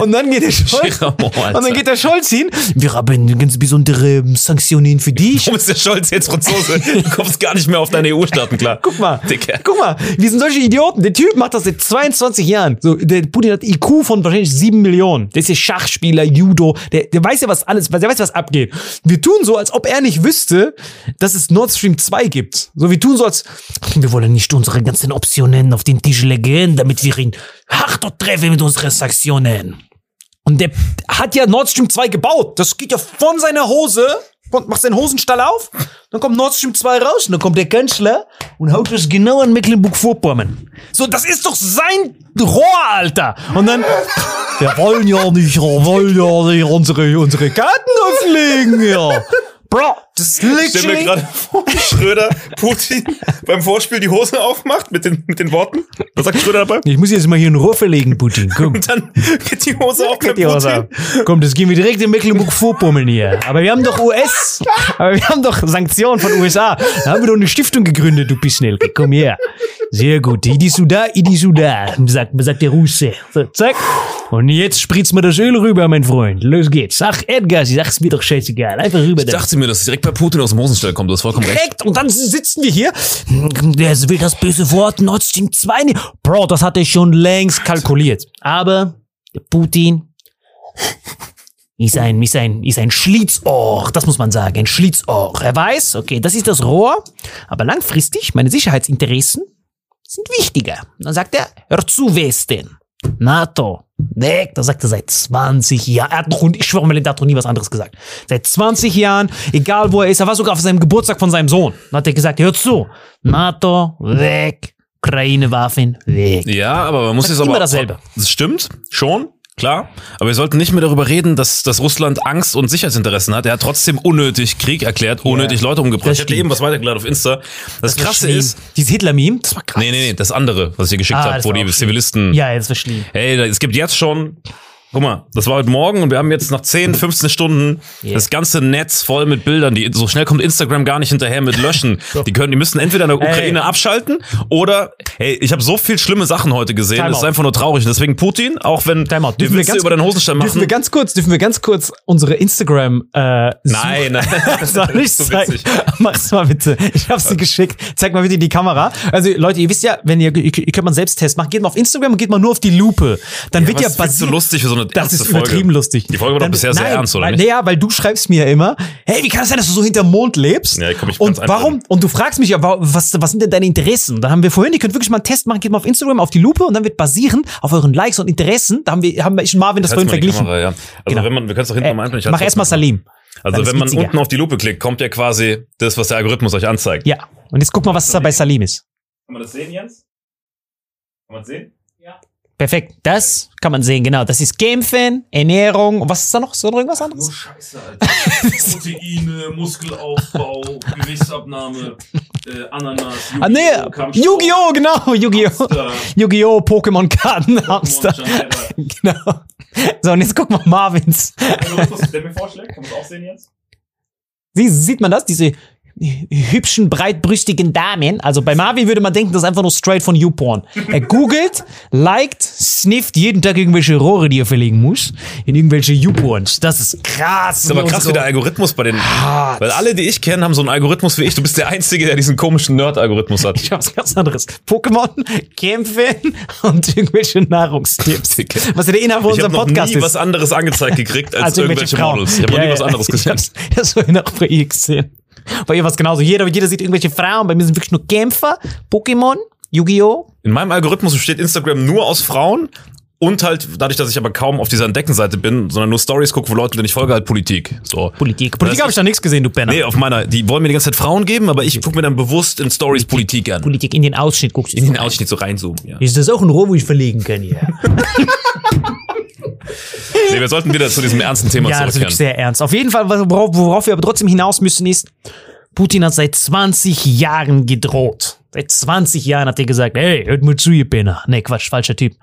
und dann geht der Scholz. Und dann geht der Scholz hin. Wir haben ganz besondere Sanktionen für dich. Warum ist der Scholz jetzt Franzose? Du kommst gar nicht mehr auf deine EU-Staaten klar. Guck mal, Dicker. guck mal, wir sind solche Idioten. Der Typ macht das seit 22 Jahren. So, der Putin hat IQ von wahrscheinlich 7 Millionen. Der ist ja Schachspieler, Judo. Der, der weiß ja, was alles, der weiß, was abgeht. Wir tun so, als ob er nicht wüsste, dass es Nord Stream 2 gibt. So, wir tun so, als wir wollen nicht unsere ganzen Optionen auf den Tisch legen, damit wir ihn hart treffen mit unseren Sanktionen. Und der hat ja Nord Stream 2 gebaut. Das geht ja von seiner Hose, macht seinen Hosenstall auf, dann kommt Nord Stream 2 raus und dann kommt der Kanzler und haut das genau an Mecklenburg-Vorpommern. So, das ist doch sein Rohr, Alter. Und dann, <laughs> wir wollen ja nicht, wir wollen ja nicht unsere, unsere Karten auflegen, ja. Bro, das ist Ich stell mir gerade vor, Schröder Putin beim Vorspiel die Hosen aufmacht mit den, mit den Worten. Was sagt Schröder dabei? Ich muss jetzt mal hier ein Rohr verlegen, Putin. <laughs> Komm. Und dann geht die Hose auf Geht mit die Hose. Putin. Komm, das gehen wir direkt in Mecklenburg-Vorpommern hier. Aber wir haben doch US. Aber wir haben doch Sanktionen von USA. Da haben wir doch eine Stiftung gegründet, du Pisnelke. Komm her. Sehr gut. Idi Suda, Idi Suda, sagt, sagt der Russe. So, zack. Und jetzt spritzt mir das Öl rüber, mein Freund. Los geht's. Ach, Edgar, sie sagt's mir doch scheißegal. Einfach rüber Ich da. dachte mir, dass es direkt bei Putin aus dem Hosenstall kommt. Du hast vollkommen recht. Direkt. Und dann sitzen wir hier. Der will das böse Wort Nord Stream 2 nicht. Bro, das hat er schon längst kalkuliert. Aber der Putin ist ein, ist ein, ist ein Schlitzohr. Das muss man sagen. Ein Schlitzohr. Er weiß, okay, das ist das Rohr. Aber langfristig, meine Sicherheitsinteressen sind wichtiger. Dann sagt er, hör zu, Westen. NATO, weg. Da sagt er seit 20 Jahren. Er hat noch, ich schwöre mal, der hat noch nie was anderes gesagt. Seit 20 Jahren, egal wo er ist, er war sogar auf seinem Geburtstag von seinem Sohn. Dann hat er gesagt, hör zu, NATO, weg. Ukraine-Waffen, weg. Ja, aber man muss jetzt aber. immer dasselbe. Das stimmt, schon. Klar, aber wir sollten nicht mehr darüber reden, dass, dass Russland Angst und Sicherheitsinteressen hat. Er hat trotzdem unnötig Krieg erklärt, unnötig Leute umgebracht. das Ich hatte eben was weitergeladen auf Insta. Das, Krasse Schlimm. ist, Dieses Hitler-Meme, das war krass. nee, nee, nee, das andere, was ich dir geschickt Ah, habe, das wo die schlimm. Zivilisten. Ja, das war schlimm. Hey, da- es gibt jetzt schon, guck mal, das war heute Morgen und wir haben jetzt nach 10, 15 Stunden Yeah. das ganze Netz voll mit Bildern. Die, so schnell kommt Instagram gar nicht hinterher mit Löschen. <laughs> die können, die müssen entweder in der Ukraine Ey. abschalten oder, hey, ich habe so viel schlimme Sachen heute gesehen. Time Das ist einfach nur traurig. Deswegen Putin, auch wenn Time wir Dürfen wir Witze ganz- über den Hosenstein Dürfen wir machen. ganz kurz, dürfen wir ganz kurz unsere Instagram äh, Nein, nein. <laughs> Das Soll <laughs> ich ist so witzig. Mach's mal bitte. Ich hab's dir geschickt. Zeig mal bitte in die Kamera. Also Leute, ihr wisst ja, wenn ihr, ihr, könnt mal einen Selbsttest machen, geht mal auf Instagram und geht mal nur auf die Lupe. Dann wird ja viel zu basiert. lustig für so eine Das ist Folge. übertrieben lustig. Die Folge war doch bisher sehr nein, ernst, oder weil, nicht? Naja, weil du schreibst mir ja immer, hey, wie kann es sein, dass du so hinterm Mond lebst? Ja, komm, ich und warum? einblenden. Und du fragst mich ja, wa- was, was sind denn deine Interessen? Da haben wir vorhin, ihr könnt wirklich mal einen Test machen, geht mal auf Instagram, auf die Lupe und dann wird basieren auf euren Likes und Interessen. Da haben wir, haben wir ich und Marvin das vorhin verglichen. Kamera, ja. Also Genau. wenn man, wir können es doch hinten Äh, mal einblenden. Ich mach erstmal. Salim. Also wenn man witziger. unten auf die Lupe klickt, kommt ja quasi das, was der Algorithmus euch anzeigt. Ja. Und jetzt guck mal, was da bei Salim ist. Kann man das sehen, Jens? Kann man sehen? Perfekt. Das kann man sehen, genau. Das ist Game-Fan, Ernährung. Und was ist da noch? Noch irgendwas anderes? Scheiße, Alter. <laughs> Proteine, Muskelaufbau, Gewichtsabnahme, äh, Ananas, Ah, nee. Yu-Gi-Oh! Genau. Yu-Gi-Oh! Yu-Gi-Oh! Pokémon-Karten, Hamster. <laughs> Genau. So, und jetzt guck mal Marvins. Der mir vorschlägt, kann man das auch sehen jetzt? Sie, sieht man das? Diese <laughs> hübschen, breitbrüstigen Damen. Also bei Marvin würde man denken, das ist einfach nur straight von YouPorn. Er googelt, liked, snifft jeden Tag irgendwelche Rohre, die er verlegen muss, in irgendwelche YouPorns. Das ist krass. Das ist aber krass, wie der Algorithmus bei den. Weil alle, die ich kenne, haben so einen Algorithmus wie ich. Du bist der Einzige, der diesen komischen Nerd-Algorithmus hat. <laughs> Ich hab was ganz anderes. Pokémon, Kämpfe und irgendwelche Nahrungstipps. Was ja der Inhalt von Ich habe unserem noch Podcast nie ist. was anderes angezeigt gekriegt <laughs> als, als irgendwelche, Frauen. Models. Ich habe noch Ja, nie was ja. anderes Ich gesehen. Das vorhin auch bei ihr gesehen. Bei ihr war es genauso. Jeder, jeder sieht irgendwelche Frauen. Bei mir sind wirklich nur Kämpfer, Pokémon, Yu-Gi-Oh! In meinem Algorithmus besteht Instagram nur aus Frauen und halt dadurch, dass ich aber kaum auf dieser Entdeckenseite bin, sondern nur Stories gucke, wo Leute, denen ich folge, halt Politik. So. Politik. Politik Das habe ich da nichts gesehen, du Penner. Nee, auf meiner, die wollen mir die ganze Zeit Frauen geben, aber ich gucke mir dann bewusst in Stories Politik an. Politik in den Ausschnitt guckst du. In den Ausschnitt so reinzoomen, ja. Ist das auch ein Rohr, wo ich verlegen kann hier? <laughs> Nee, wir sollten wieder zu diesem ernsten Thema ja, das ist wirklich zurückkehren. sehr ernst. Auf jeden Fall, worauf, worauf wir aber trotzdem hinaus müssen, ist, Putin hat seit 20 Jahren gedroht. Seit 20 Jahren hat er gesagt, hey, hört mal zu, ihr Penner. Nee, Quatsch, falscher Typ.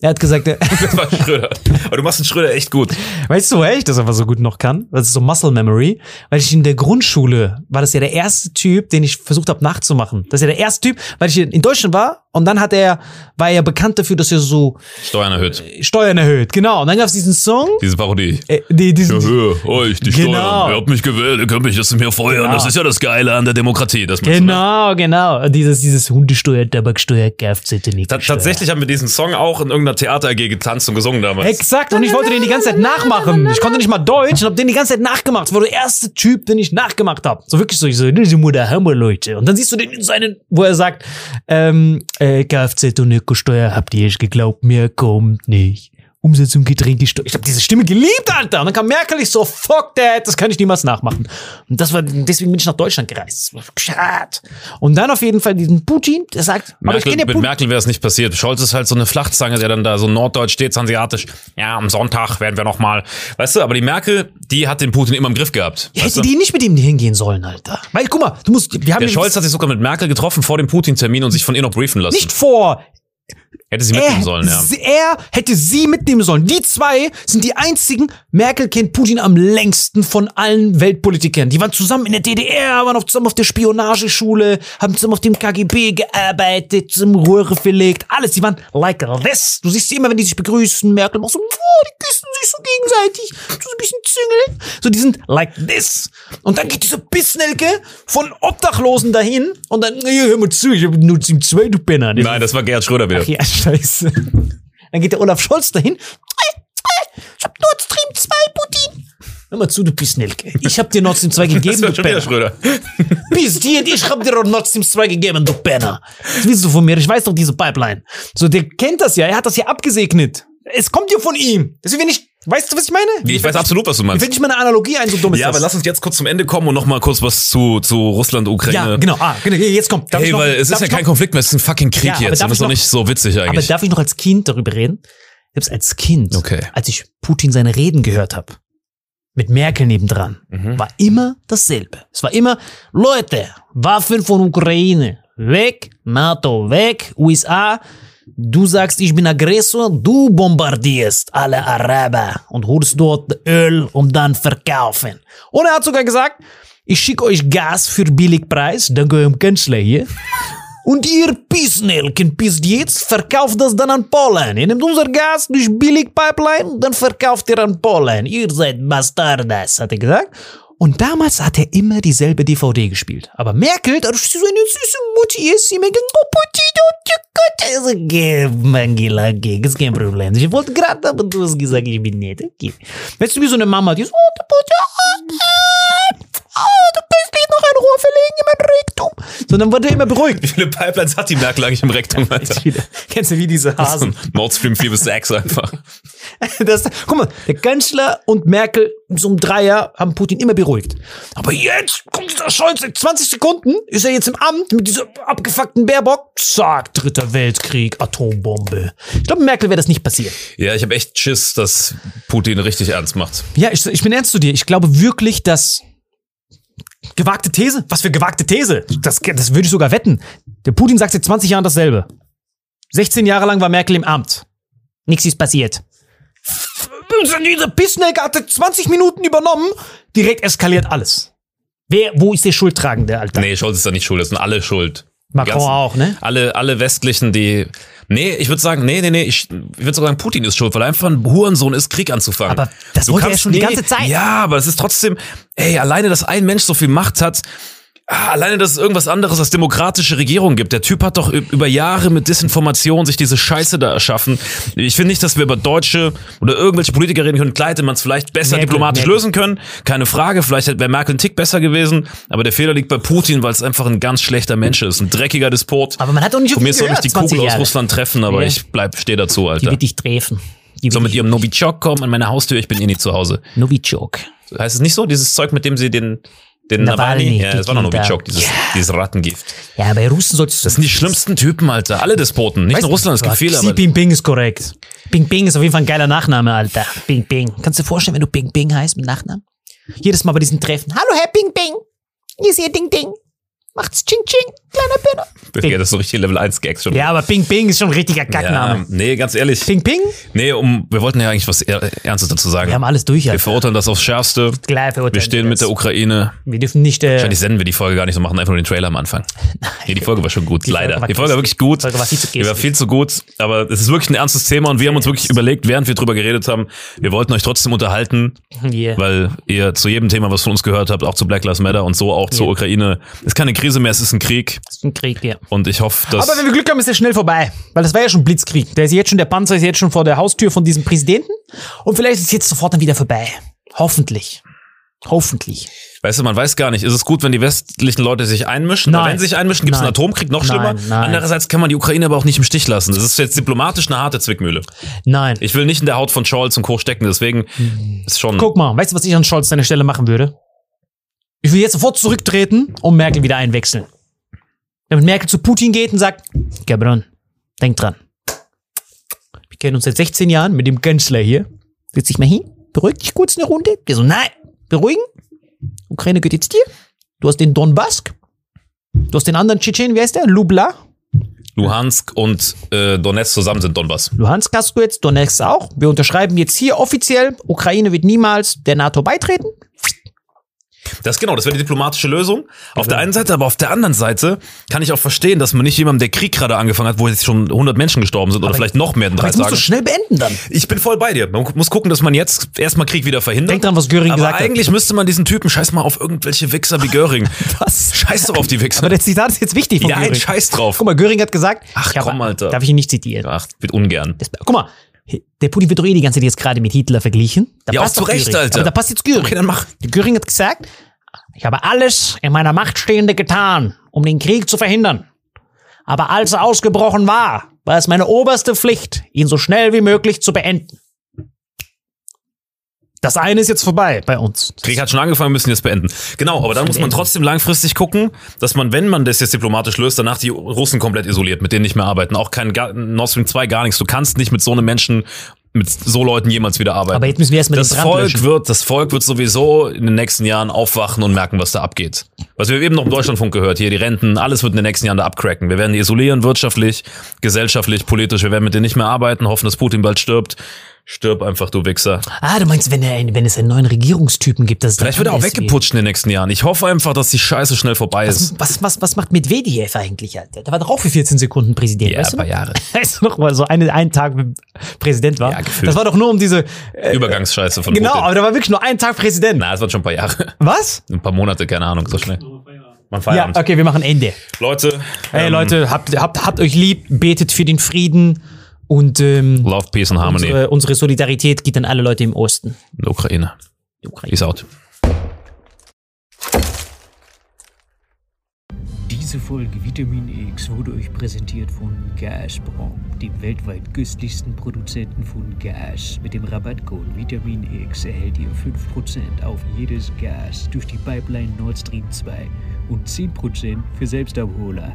Er hat gesagt, äh, <laughs> Das war Schröder. Aber du machst den Schröder echt gut. Weißt du, woher ich das einfach so gut noch kann? Das ist so Muscle Memory. Weil ich in der Grundschule war das ja der erste Typ, den ich versucht habe nachzumachen. Das ist ja der erste Typ, weil ich in Deutschland war und dann hat er, war er bekannt dafür, dass er so Steuern erhöht. Steuern erhöht. Genau. Und dann gab es diesen Song, Diese Parodie. äh, die, diesen, Hör, euch, die Genau. Steuern. Ihr habt mich gewählt, ihr könnt mich das mir feuern. Genau. Das ist ja das Geile an der Demokratie. Das meinst du, ne? Genau, genau. Dieses, dieses Hundesteuer, Tabaksteuer, Kfz, nicht. Ta- Tatsächlich haben wir diesen Song auch in irgendeiner Theater-AG getanzt und gesungen damals. Exakt, und ich wollte den die ganze Zeit nachmachen. Ich konnte nicht mal Deutsch und hab den die ganze Zeit nachgemacht. Das war der erste Typ, den ich nachgemacht habe. So wirklich so, ich so, diese Mutter Hammer, Leute. Und dann siehst du den in seinen, wo er sagt, ähm, äh, Kfz und Ökosteuer, habt ihr echt geglaubt, mir kommt nicht. Umsatz und Getränkesteuer. Ich habe diese Stimme geliebt, Alter. Und dann kam Merkel, ich so, fuck that, das kann ich niemals nachmachen. Und das war, deswegen bin ich nach Deutschland gereist. Und dann auf jeden Fall diesen Putin, der sagt, aber ich Merkel, kenne ja mit Putin. Merkel wäre es nicht passiert. Scholz ist halt so eine Flachzange, der dann da so norddeutsch steht, hanseatisch. Ja, am Sonntag werden wir noch mal. Weißt du, aber die Merkel, die hat den Putin immer im Griff gehabt. Ja, hätte du? die nicht mit ihm hingehen sollen, Alter. Weil, guck mal, du musst, wir haben Der Scholz hat sich sogar mit Merkel getroffen vor dem Putin-Termin und sich von ihr noch briefen lassen. nicht vor. Hätte sie Er, mitnehmen sollen, ja. er hätte sie mitnehmen sollen. Die zwei sind die einzigen. Merkel kennt Putin am längsten von allen Weltpolitikern. Die waren zusammen in der DDR, waren auch zusammen auf der Spionageschule, haben zusammen auf dem KGB gearbeitet, zusammen Röhre verlegt, alles. Die waren like this. Du siehst sie immer, wenn die sich begrüßen. Merkel macht so, oh, die küssen sich so gegenseitig, so ein bisschen züngeln. So, die sind like this. Und dann geht diese Bissnelke von Obdachlosen dahin und dann, hör mal zu, ich hab nur Team 2, du Penner. Nein, das war Gerhard Schröder wieder. Ach ja, scheiße. Dann geht der Olaf Scholz dahin. Ich hab Nord Stream 2, Putin. Hör mal zu, du Pissnelke. Ich hab dir Nord Stream 2 <laughs> gegeben, Das du Penner. Schröder. <laughs> Bis dir, ich hab dir doch Nord Stream 2 gegeben, du Penner. Was willst du von mir? Ich weiß doch diese Pipeline. So, der kennt das ja. Er hat das ja abgesegnet. Es kommt ja von ihm. Deswegen, wenn ich, weißt du, was ich meine? Ich weiß absolut, was du meinst. fällt nicht mal eine Analogie ein, so dumm ist Ja, aber lass uns jetzt kurz zum Ende kommen und noch mal kurz was zu, zu Russland, Ukraine. Ja, genau. Ah, genau. Jetzt kommt. Ich Hey, noch- weil es ist ja ich kein noch- Konflikt mehr, es ist ein fucking Krieg Ja, aber jetzt. Und das ist ich doch nicht so witzig Aber eigentlich. darf ich noch als Kind darüber reden? Selbst als Kind, Okay. als ich Putin seine Reden gehört habe, mit Merkel nebendran, Mhm. war immer dasselbe. Es war immer, Leute, Waffen von Ukraine, weg, NATO, weg, USA, du sagst, ich bin Aggressor, du bombardierst alle Araber und holst dort Öl und dann verkaufen. Und er hat sogar gesagt, ich schicke euch Gas für Billigpreis, dank eurem Kanzler hier. <laughs> Und ihr Pissnelken pisst jetzt, verkauft das dann an Polen. Ihr nehmt unser Gas durch Billigpipeline, dann verkauft ihr an Polen. Ihr seid Bastardas, hat er gesagt. Und damals hat er immer dieselbe DVD gespielt. Aber Merkel, dass sie so eine süße Mutti ist, sie mir gesagt, Putin, Gott. So, geh, Mangela, geh, ist kein Problem. Ich wollte gerade, aber du hast gesagt, ich bin nett, okay. Weißt du, wie so eine Mama, die ist, oh, oh, du kannst nicht noch ein Rohr verlegen in mein Rektum. So, dann wurde er immer beruhigt. Wie viele Pipelines hat die Merkel eigentlich im Rektum, <laughs> Alter? Kennst du wie diese Hasen? Nord Stream 4 bis 6 einfach. <laughs> Das, guck mal, der Kanzler und Merkel so um Dreier haben Putin immer beruhigt. Aber jetzt kommt dieser Scholz, in 20 Sekunden ist er jetzt im Amt mit dieser abgefuckten Baerbock. Zack, dritter Weltkrieg, Atombombe. Ich glaube, Merkel wäre das nicht passiert. Ja, ich habe echt Schiss, dass Putin richtig ernst macht. Ja, ich, ich bin ernst zu dir. Ich glaube wirklich, dass gewagte These, was für gewagte These, das, das würde ich sogar wetten. Der Putin sagt seit 20 Jahren dasselbe. 16 Jahre lang war Merkel im Amt. Nichts ist passiert. Dieser Pissnelke hatte 20 Minuten übernommen, direkt eskaliert alles. Wer, wo ist der Schuldtragende, Alter? Nee, Scholz ist da nicht schuld, das sind alle schuld. Macron ganzen- auch, ne? Alle, alle Westlichen, die. Nee, ich würde sagen, nee, nee, nee, ich, ich würde sagen, Putin ist schuld, weil er einfach ein Hurensohn ist, Krieg anzufangen. Aber das wollte er schon die ganze Zeit. Ja, aber es ist trotzdem, ey, alleine, dass ein Mensch so viel Macht hat, alleine, dass es irgendwas anderes als demokratische Regierung gibt. Der Typ hat doch über Jahre mit Desinformation sich diese Scheiße da erschaffen. Ich finde nicht, dass wir über Deutsche oder irgendwelche Politiker reden können. Klar hätte man es vielleicht besser Merkel, diplomatisch Merkel. lösen können. Keine Frage. Vielleicht wäre Merkel ein Tick besser gewesen. Aber der Fehler liegt bei Putin, weil es einfach ein ganz schlechter Mensch ist. Ein dreckiger Despot. Aber man hat doch nicht Von mir soll mich die 20 Kugel aus Jahre. Russland treffen, aber Ja. ich bleib, stehe dazu, Die Alter. wird dich treffen. Die So wird mit ihrem Novichok kommen an meine Haustür, ich bin eh nicht zu Hause. Novichok. Heißt es nicht so, dieses Zeug, mit dem sie den, den Nawalny Nawalny, ja, das war noch Novichok, dieses, dieses Rattengift. Ja, bei Russen solltest du Das sind die schlimmsten Typen, Alter. Alle Despoten. Nicht Weißt nur Russland, es gibt viele, Xi. Jinping ist korrekt. Ping Ping ist auf jeden Fall ein geiler Nachname, Alter. Ping Ping. Kannst du dir vorstellen, wenn du Ping Ping heißt mit Nachnamen? Jedes Mal bei diesen Treffen. Hallo, Herr Ping Ping. Hier ist Ihr Ding Ding. Macht's Ching Ching, kleiner Penner. Ja, das ist so richtig Level 1 Gags schon. Ja, aber Ping Ping ist schon ein richtiger Ja, Kackname. nee, ganz ehrlich. Ping Ping? Nee, um, wir wollten ja eigentlich was Er- Ernstes dazu sagen. Wir haben alles durch, Wir Alter. verurteilen das aufs Schärfste. Klar, verurteilen Wir stehen wir mit der das. Ukraine. Wir dürfen nicht, äh, Wahrscheinlich senden wir die Folge gar nicht so, machen einfach nur den Trailer am Anfang. <laughs> Nee, die Folge war schon gut, Die Folge leider. war die Folge war wirklich gut. Die Folge war viel zu Die war viel zu gut, aber es ist wirklich ein ernstes Thema und wir haben uns wirklich überlegt, während wir drüber geredet haben, wir wollten euch trotzdem unterhalten, <laughs> Yeah. weil ihr zu jedem Thema, was von uns gehört habt, auch zu Black Lives Matter und so auch zur Ja. Ukraine, es ist keine Krise mehr, es ist ein Krieg Das ist ein Krieg, ja. und ich hoffe, dass... Aber wenn wir Glück haben, ist er schnell vorbei. Weil das war ja schon Blitzkrieg. Der ist jetzt schon, der Panzer ist jetzt schon vor der Haustür von diesem Präsidenten. Und vielleicht ist es jetzt sofort dann wieder vorbei. Hoffentlich. Hoffentlich. Weißt du, man weiß gar nicht, ist es gut, wenn die westlichen Leute sich einmischen? Nein. Weil wenn sie sich einmischen, gibt es einen. Atomkrieg, noch schlimmer. Nein, nein. Andererseits kann man die Ukraine aber auch nicht im Stich lassen. Das ist jetzt diplomatisch eine harte Zwickmühle. Nein. Ich will nicht in der Haut von Scholz und Co. stecken, deswegen ist schon... Guck mal, weißt du, was ich an Scholz seiner Stelle machen würde? Ich will jetzt sofort zurücktreten und Merkel wieder einwechseln. Damit Merkel zu Putin geht und sagt, Gabron, denk dran. Wir kennen uns seit 16 Jahren mit dem Kanzler hier. Setz dich mal hin, beruhig dich kurz eine Runde. Der so, nein, beruhigen. Ukraine gehört jetzt dir. Du hast den Donbass. Du hast den anderen Tschetschen, wie heißt der? Lubla. Luhansk und äh, Donetsk zusammen sind Donbass. Luhansk hast du jetzt, Donetsk auch. Wir unterschreiben jetzt hier offiziell, Ukraine wird niemals der NATO beitreten. Das genau, das wäre die diplomatische Lösung. Auf der einen Seite, aber auf der anderen Seite kann ich auch verstehen, dass man nicht jemandem, der Krieg gerade angefangen hat, wo jetzt schon 100 Menschen gestorben sind oder vielleicht noch mehr in Aber drei jetzt musst du Tagen. schnell beenden dann. Ich bin voll bei dir. Man muss gucken, dass man jetzt erstmal Krieg wieder verhindert. Denk dran, was Göring aber gesagt hat. eigentlich müsste man diesen Typen scheiß mal auf irgendwelche Wichser wie Göring. <laughs> Was? Scheiß doch auf die Wichser. Aber der Zitat ist jetzt wichtig von ja, Göring. Scheiß drauf. Guck mal, Göring hat gesagt, Ach, komm, Alter. Darf ich ihn nicht zitieren? Ach, wird ungern. Das- Guck mal, Der Putin wird doch eh die ganze Zeit jetzt gerade mit Hitler verglichen. Da Ja, auch passt zu doch Recht, Göring. Alter. Aber da passt jetzt Göring. Okay, dann mach. Göring hat gesagt, ich habe alles in meiner Macht Stehende getan, um den Krieg zu verhindern. Aber als er ausgebrochen war, war es meine oberste Pflicht, ihn so schnell wie möglich zu beenden. Das eine ist jetzt vorbei bei uns. Krieg hat schon angefangen, müssen jetzt beenden. Genau, aber dann muss man trotzdem langfristig gucken, dass man, wenn man das jetzt diplomatisch löst, danach die Russen komplett isoliert, mit denen nicht mehr arbeiten. Auch kein Nord Stream 2, gar nichts. Du kannst nicht mit so einem Menschen, mit so Leuten jemals wieder arbeiten. Aber jetzt müssen wir erstmal den das Brand Volk löschen. wird, das Volk wird sowieso in den nächsten Jahren aufwachen und merken, was da abgeht. Was wir eben noch im Deutschlandfunk gehört, hier die Renten, alles wird in den nächsten Jahren da abcracken. Wir werden die isolieren, wirtschaftlich, gesellschaftlich, politisch. Wir werden mit denen nicht mehr arbeiten, hoffen, dass Putin bald stirbt. Stirb einfach, du Wichser. Ah, du meinst, wenn, er, wenn es einen neuen Regierungstypen gibt, dass Vielleicht wird er auch weggeputscht in den nächsten Jahren. Ich hoffe einfach, dass die Scheiße schnell vorbei ist. Was, was, was macht Medvedev eigentlich, Alter? Der war doch auch für 14 Sekunden Präsident, Ja, weißt du ein paar noch? Jahre. <laughs> Weißt du noch, weil so eine, einen Tag Präsident war? Ja, gefühlt. das war doch nur um diese... Äh, Übergangsscheiße von genau, Putin. aber da war wirklich nur ein Tag Präsident. Na, es wird schon ein paar Jahre. Was? Ein paar Monate, keine Ahnung, so schnell. Man Ja, okay, wir machen Ende. Leute, Hey ähm, Leute, habt, habt, habt euch lieb, betet für den Frieden und ähm, Love, Peace and Harmony unsere, unsere Solidarität geht an alle Leute im Osten. in der Ukraine. Die Ukraine. Peace out. Diese Folge Vitamin X wurde euch präsentiert von Gazprom, dem weltweit günstigsten Produzenten von Gas. Mit dem Rabattcode Vitamin X erhält ihr 5% auf jedes Gas durch die Pipeline Nord Stream 2 und 10% für Selbstabholer.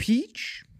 Peach,